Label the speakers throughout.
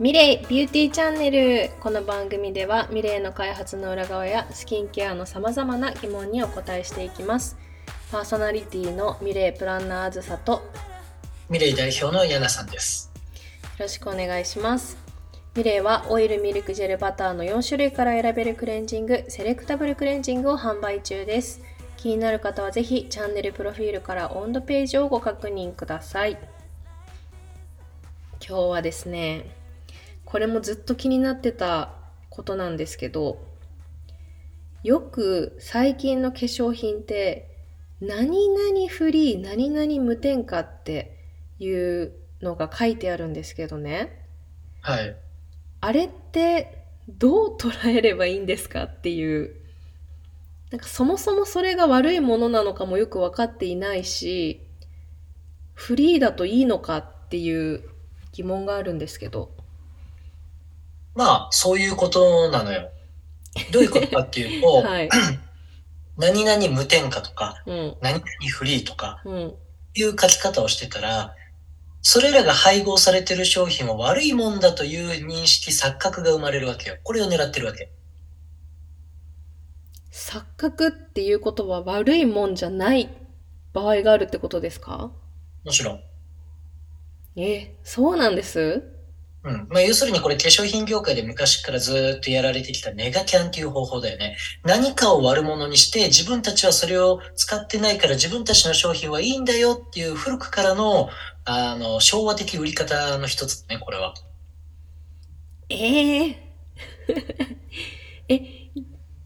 Speaker 1: ミレイビューティーチャンネル。この番組ではミレイの開発の裏側やスキンケアのさまざまな疑問にお答えしていきます。パーソナリティのミレイプランナーあずさとよ
Speaker 2: ミレイ代表のヤナさんです。
Speaker 1: ろしくお願いします。ミレイはオイル、ミルク、ジェル、バターの4種類から選べるクレンジングセレクタブルクレンジングを販売中です。気になる方はぜひチャンネルプロフィールから温度ページをご確認ください。今日はですねこれもずっと気になってたことなんですけどよく最近の化粧品って何々フリー何々無添加っていうのが書いてあるんですけどね。
Speaker 2: はい。
Speaker 1: あれってどう捉えればいいんですかっていう。なんかそもそもそれが悪いものなのかもよく分かっていないしフリーだといいのかっていう疑問があるんですけど
Speaker 2: まあ、そういうことなのよ。どういうことかっていうと、
Speaker 1: はい
Speaker 2: 何々無添加とか、
Speaker 1: うん
Speaker 2: 何々フリーとか
Speaker 1: うん
Speaker 2: いう書き方をしてたら、それらが配合されてる商品は悪いもんだという認識、錯覚が生まれるわけよ。これを狙ってるわけ。
Speaker 1: 錯覚っていうことは悪いもんじゃない場合があるってことですか？
Speaker 2: もちろん。
Speaker 1: えそうなんです？
Speaker 2: うん。まあ、要するにこれ化粧品業界で昔からずーっとやられてきたネガキャンっていう方法だよね。何かを悪者にして自分たちはそれを使ってないから自分たちの商品はいいんだよっていう古くからの、あの、昭和的売り方の一つだね、これは。
Speaker 1: え ええ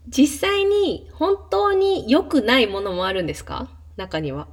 Speaker 1: 実際に本当に良くないものもあるんですか？中には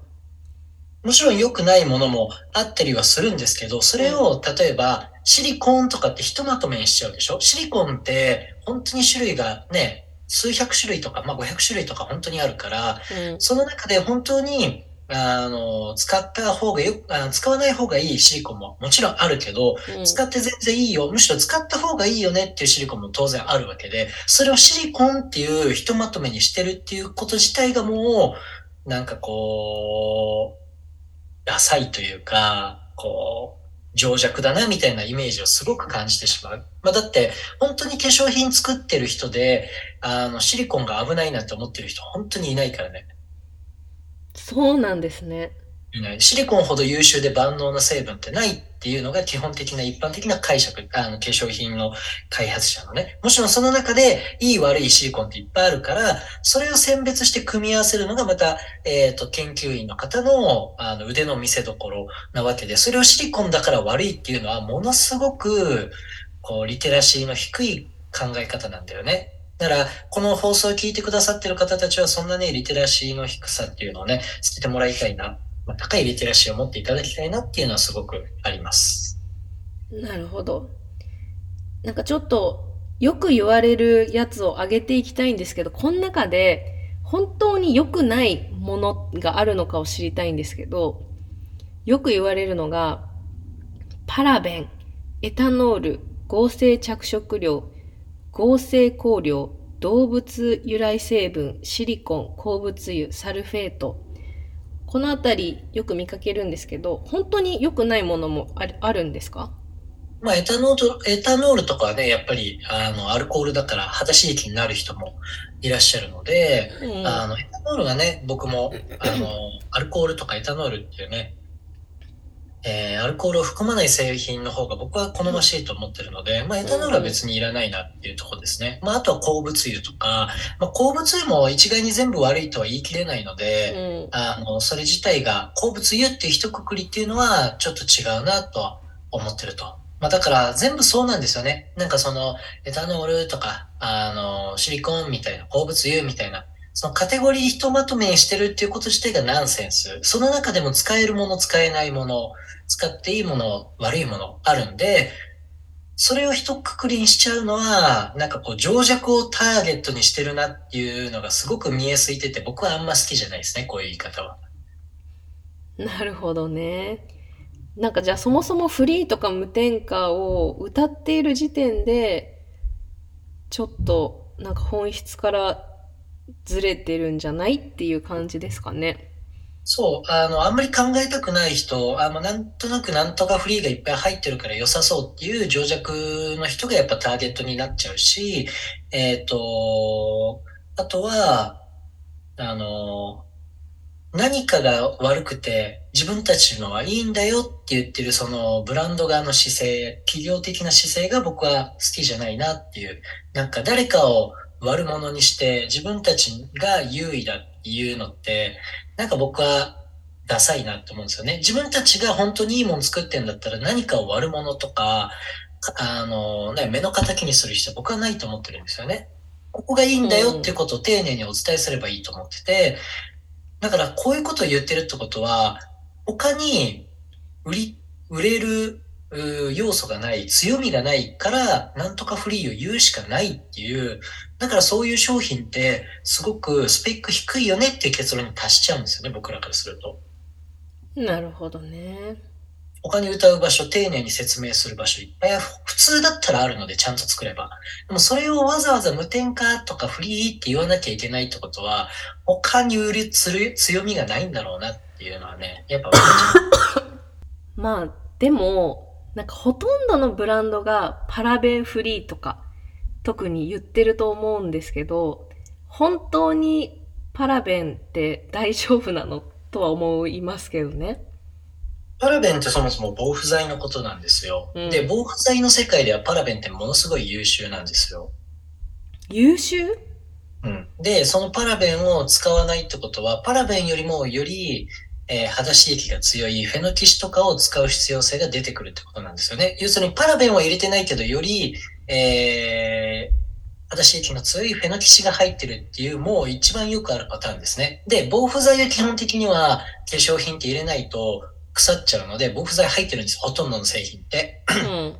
Speaker 2: もちろん良くないものもあったりはするんですけど、それを例えばシリコンとかってひとまとめにしちゃうでしょ？シリコンって本当に種類がね、数百種類とか、まあ500種類とか本当にあるから、
Speaker 1: うん。
Speaker 2: その中で本当に、あの、使った方がよあ使わない方がいいシリコンももちろんあるけど、
Speaker 1: うん。
Speaker 2: 使って全然いいよ、むしろ使った方がいいよねっていうシリコンも当然あるわけで、それをシリコンっていうひとまとめにしてるっていうこと自体がもう、なんかこう、ダサいというか、こう、情弱だなみたいなイメージをすごく感じてしまう。まあだって、本当に化粧品作ってる人で、あの、シリコンが危ないなって思ってる人本当にいないからね。
Speaker 1: そうなんですね
Speaker 2: いない。シリコンほど優秀で万能な成分ってないっていうのが基本的な一般的な解釈、あの、化粧品の開発者のね。もちろんその中でいい悪いシリコンっていっぱいあるから、それを選別して組み合わせるのがまた、えっ、と、研究員の方のあの腕の見せ所なわけで、それをシリコンだから悪いっていうのはものすごく、こう、リテラシーの低い考え方なんだよね。だから、この放送を聞いてくださってる方たちは、そんなね、リテラシーの低さっていうのをね、捨ててもらいたいな。高いリテラシーを持っていただきたいなっていうのはすごくあります。
Speaker 1: なるほどなんかちょっとよく言われるやつを上げていきたいんですけどこの中で本当に良くないものがあるのかを知りたいんですけどよく言われるのがパラベンエタノール合成着色料合成香料動物由来成分シリコン鉱物油サルフェートこのあたりよく見かけるんですけど本当に良くないものもあるあるんですか？
Speaker 2: まあ、エタノール、エタノールとかはね、やっぱり、あの、アルコールだから肌刺激になる人もいらっしゃるので、
Speaker 1: うん
Speaker 2: あの、エタノールはね、僕も、あの、アルコールとかエタノールっていうね、えーアルコールを含まない製品の方が僕は好ましいと思ってるので、まあ、エタノールは別にいらないなっていうところですね。まあ、あとは鉱物油とか、まあ、鉱物油も一概に全部悪いとは言い切れないので、
Speaker 1: うん
Speaker 2: あの、それ自体が鉱物油っていう一括りっていうのはちょっと違うなとは思ってると。まあだから全部そうなんですよね。なんかそのエタノールとか、あの、シリコンみたいな、鉱物油みたいな、そのカテゴリーひとまとめにしてるっていうこと自体がナンセンス。その中でも使えるもの、使えないもの、使っていいもの、悪いものあるんで、それを一括りにしちゃうのは、なんかこう、情弱をターゲットにしてるなっていうのがすごく見えすいてて、僕はあんま好きじゃないですね、こういう言い方は。
Speaker 1: なるほどね。なんかじゃあそもそもフリーとか無添加を歌っている時点でちょっとなんか本質からずれてるんじゃないっていう感じですかね。
Speaker 2: そう、あの、あんまり考えたくない人、あの、なんとなくなんとかフリーがいっぱい入ってるから良さそうっていう情弱の人がやっぱターゲットになっちゃうし、えっ、と、あとは、あの、何かが悪くて自分たちのはいいんだよって言ってるそのブランド側の姿勢、企業的な姿勢が僕は好きじゃないなっていう、なんか誰かを悪者にして自分たちが優位だっていうのって、なんか僕はダサいなと思うんですよね。自分たちが本当にいいもの作ってんだったら何かを悪者とか、あの、ね、目の敵にする必要僕はないと思ってるんですよね。ここがいいんだよっていうことを丁寧にお伝えすればいいと思ってて、だからこういうことを言ってるってことは、他に売り、売れる要素がない、強みがないから、なんとかフリーを言うしかないっていう、だからそういう商品って、すごくスペック低いよねっていう結論に達しちゃうんですよね、僕らからすると。
Speaker 1: なるほどね。
Speaker 2: 他に歌う場所、丁寧に説明する場所いっぱい普通だったらあるので、ちゃんと作れば。でもそれをわざわざ無添加とかフリーって言わなきゃいけないってことは、他に売りする強みがないんだろうなっていうのはね、やっぱ
Speaker 1: まあ、でも、なんかほとんどのブランドがパラベンフリーとか特に言ってると思うんですけど、本当にパラベンって大丈夫なのとは思いますけどね。
Speaker 2: パラベンってそもそも防腐剤のことなんですよ。うん、で、防腐剤の世界ではパラベンってものすごい優秀なんですよ。
Speaker 1: 優秀？
Speaker 2: うん。で、そのパラベンを使わないってことは、パラベンよりもよりえー、肌刺激が強いフェノキシとかを使う必要性が出てくるってことなんですよね。要するにパラベンは入れてないけど、より、えー、肌刺激の強いフェノキシが入ってるっていう、もう一番よくあるパターンですね。で、防腐剤は基本的には化粧品って入れないと腐っちゃうので、防腐剤入ってるんです。ほとんどの製品って。うん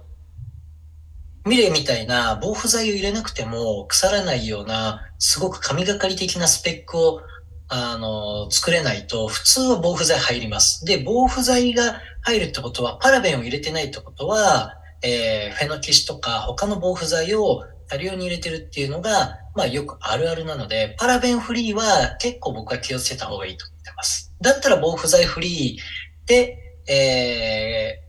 Speaker 2: ミレーみたいな防腐剤を入れなくても腐らないような、すごく神がかり的なスペックをあの、作れないと、普通は防腐剤入ります。で、防腐剤が入るってことは、パラベンを入れてないってことは、えー、フェノキシとか他の防腐剤を多量に入れてるっていうのが、まあよくあるあるなので、パラベンフリーは結構僕は気をつけた方がいいと思ってます。だったら防腐剤フリーで、え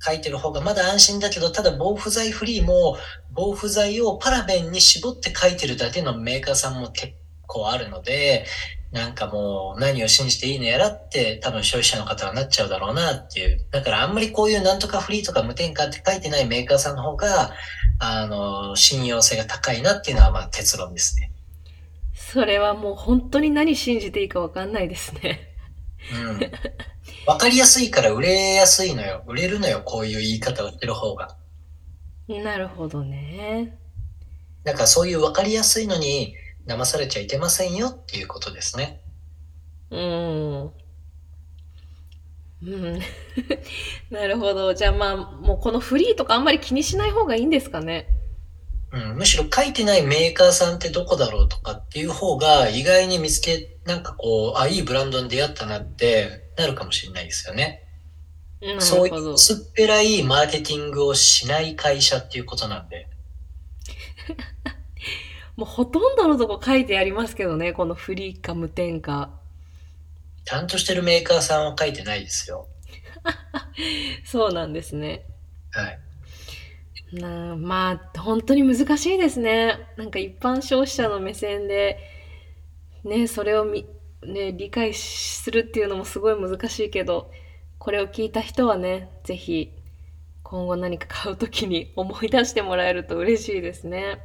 Speaker 2: ー、書いてる方がまだ安心だけど、ただ防腐剤フリーも防腐剤をパラベンに絞って書いてるだけのメーカーさんも結構あるので、なんかもう何を信じていいのやらって多分消費者の方はなっちゃうだろうなっていう。だからあんまりこういうなんとかフリーとか無添加って書いてないメーカーさんの方が、あの、信用性が高いなっていうのはまあ結論ですね。
Speaker 1: それはもう本当に何信じていいかわかんないですね。
Speaker 2: うん。わかりやすいから売れやすいのよ。売れるのよ。こういう言い方をしてる方が。
Speaker 1: なるほどね。
Speaker 2: だからそういうわかりやすいのに、騙されちゃいけませんよっていうことですね。
Speaker 1: うん。うん。なるほど。じゃあまあ、もうこのフリーとかあんまり気にしない方がいいんですかね？
Speaker 2: うん、むしろ書いてないメーカーさんってどこだろうとかっていう方が意外に見つけ、なんかこう、あ、いいブランドに出会ったなってなるかもしれないですよね。そういう薄っぺらいマーケティングをしない会社っていうことなんで。
Speaker 1: もうほとんどのとこ書いてありますけどね、このフリーか無添加。
Speaker 2: ちゃんとしてるメーカーさんは書いてないですよ。
Speaker 1: そうなんですね。
Speaker 2: はい。
Speaker 1: なまあ、本当に難しいですね。なんか一般消費者の目線で、ね、それをみ、ね、理解するっていうのもすごい難しいけど、これを聞いた人はね、ぜひ今後何か買うときに思い出してもらえると嬉しいですね。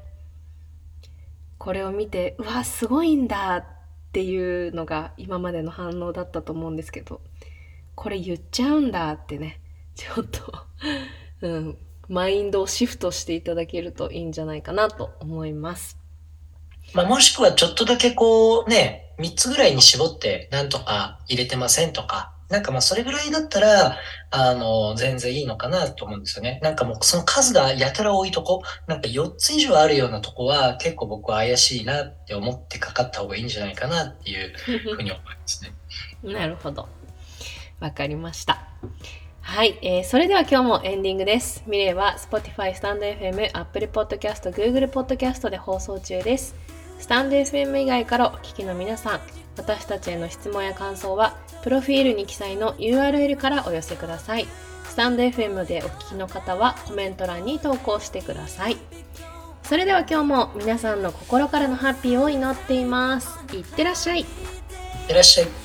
Speaker 1: これを見てうわすごいんだっていうのが今までの反応だったと思うんですけどこれ言っちゃうんだってねちょっと うん、マインドをシフトしていただけるといいんじゃないかなと思います。
Speaker 2: まあ、もしくはちょっとだけこうね、3つぐらいに絞ってなんとか入れてませんとか、なんかまあそれぐらいだったら、あの、全然いいのかなと思うんですよね。なんかもうその数がやたら多いとこ、なんか4つ以上あるようなとこは結構僕は怪しいなって思ってかかった方がいいんじゃないかなっていうふうに思いますね。
Speaker 1: なるほど。わかりました。はい、えー、それでは今日もエンディングです。ミレイは Spotify、スタンド FM、Apple Podcast、Google Podcast で放送中です。スタンド FM 以外からお聞きの皆さん、私たちへの質問や感想は、プロフィールに記載の URL からお寄せください。スタンド FM でお聞きの方はコメント欄に投稿してください。それでは今日も皆さんの心からのハッピーを祈っています。いってらっしゃい。いっ
Speaker 2: てらっしゃい。